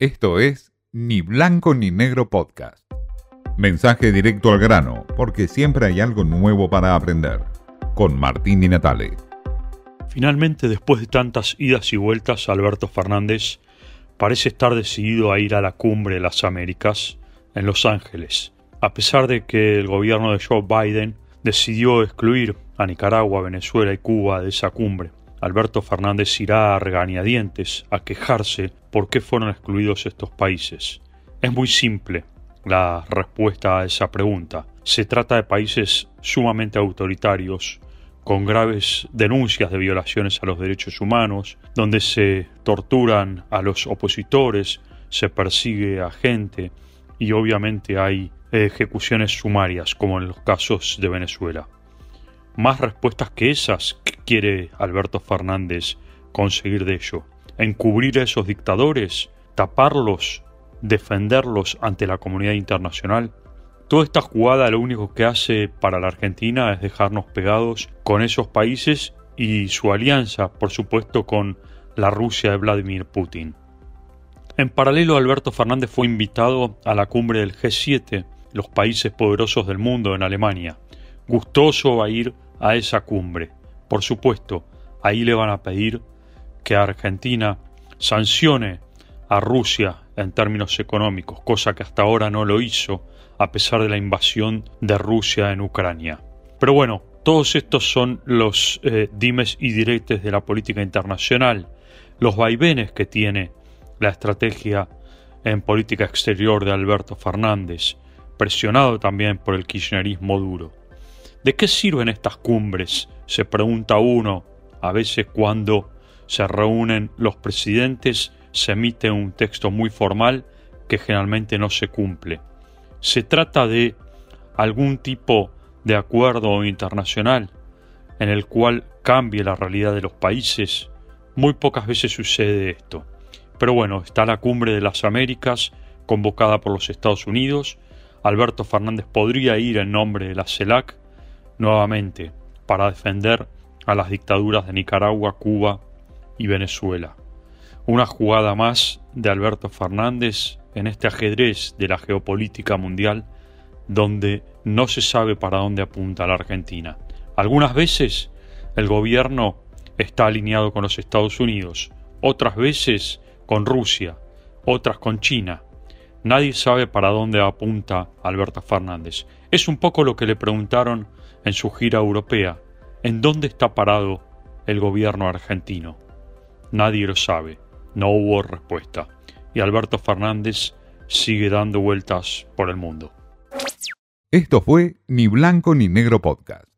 Esto es Ni Blanco ni Negro Podcast. Mensaje directo al grano, porque siempre hay algo nuevo para aprender. Con Martín Di Natale. Finalmente, después de tantas idas y vueltas, Alberto Fernández parece estar decidido a ir a la cumbre de las Américas en Los Ángeles, a pesar de que el gobierno de Joe Biden decidió excluir a Nicaragua, Venezuela y Cuba de esa cumbre. Alberto Fernández irá a regañadientes a quejarse por qué fueron excluidos estos países. Es muy simple la respuesta a esa pregunta. Se trata de países sumamente autoritarios, con graves denuncias de violaciones a los derechos humanos, donde se torturan a los opositores, se persigue a gente y obviamente hay ejecuciones sumarias, como en los casos de Venezuela. Más respuestas que esas quiere Alberto Fernández conseguir de ello. Encubrir a esos dictadores, taparlos, defenderlos ante la comunidad internacional. Toda esta jugada lo único que hace para la Argentina es dejarnos pegados con esos países y su alianza, por supuesto, con la Rusia de Vladimir Putin. En paralelo, Alberto Fernández fue invitado a la cumbre del G7, los países poderosos del mundo en Alemania. Gustoso a ir a esa cumbre. Por supuesto, ahí le van a pedir que Argentina sancione a Rusia en términos económicos, cosa que hasta ahora no lo hizo, a pesar de la invasión de Rusia en Ucrania. Pero bueno, todos estos son los eh, dimes y diretes de la política internacional, los vaivenes que tiene la estrategia en política exterior de Alberto Fernández, presionado también por el kirchnerismo duro. ¿De qué sirven estas cumbres? Se pregunta uno. A veces cuando se reúnen los presidentes se emite un texto muy formal que generalmente no se cumple. Se trata de algún tipo de acuerdo internacional en el cual cambie la realidad de los países. Muy pocas veces sucede esto. Pero bueno, está la cumbre de las Américas convocada por los Estados Unidos. Alberto Fernández podría ir en nombre de la CELAC nuevamente para defender a las dictaduras de Nicaragua, Cuba y Venezuela. Una jugada más de Alberto Fernández en este ajedrez de la geopolítica mundial donde no se sabe para dónde apunta la Argentina. Algunas veces el gobierno está alineado con los Estados Unidos, otras veces con Rusia, otras con China. Nadie sabe para dónde apunta Alberto Fernández. Es un poco lo que le preguntaron en su gira europea, ¿en dónde está parado el gobierno argentino? Nadie lo sabe, no hubo respuesta, y Alberto Fernández sigue dando vueltas por el mundo. Esto fue Ni Blanco ni Negro Podcast.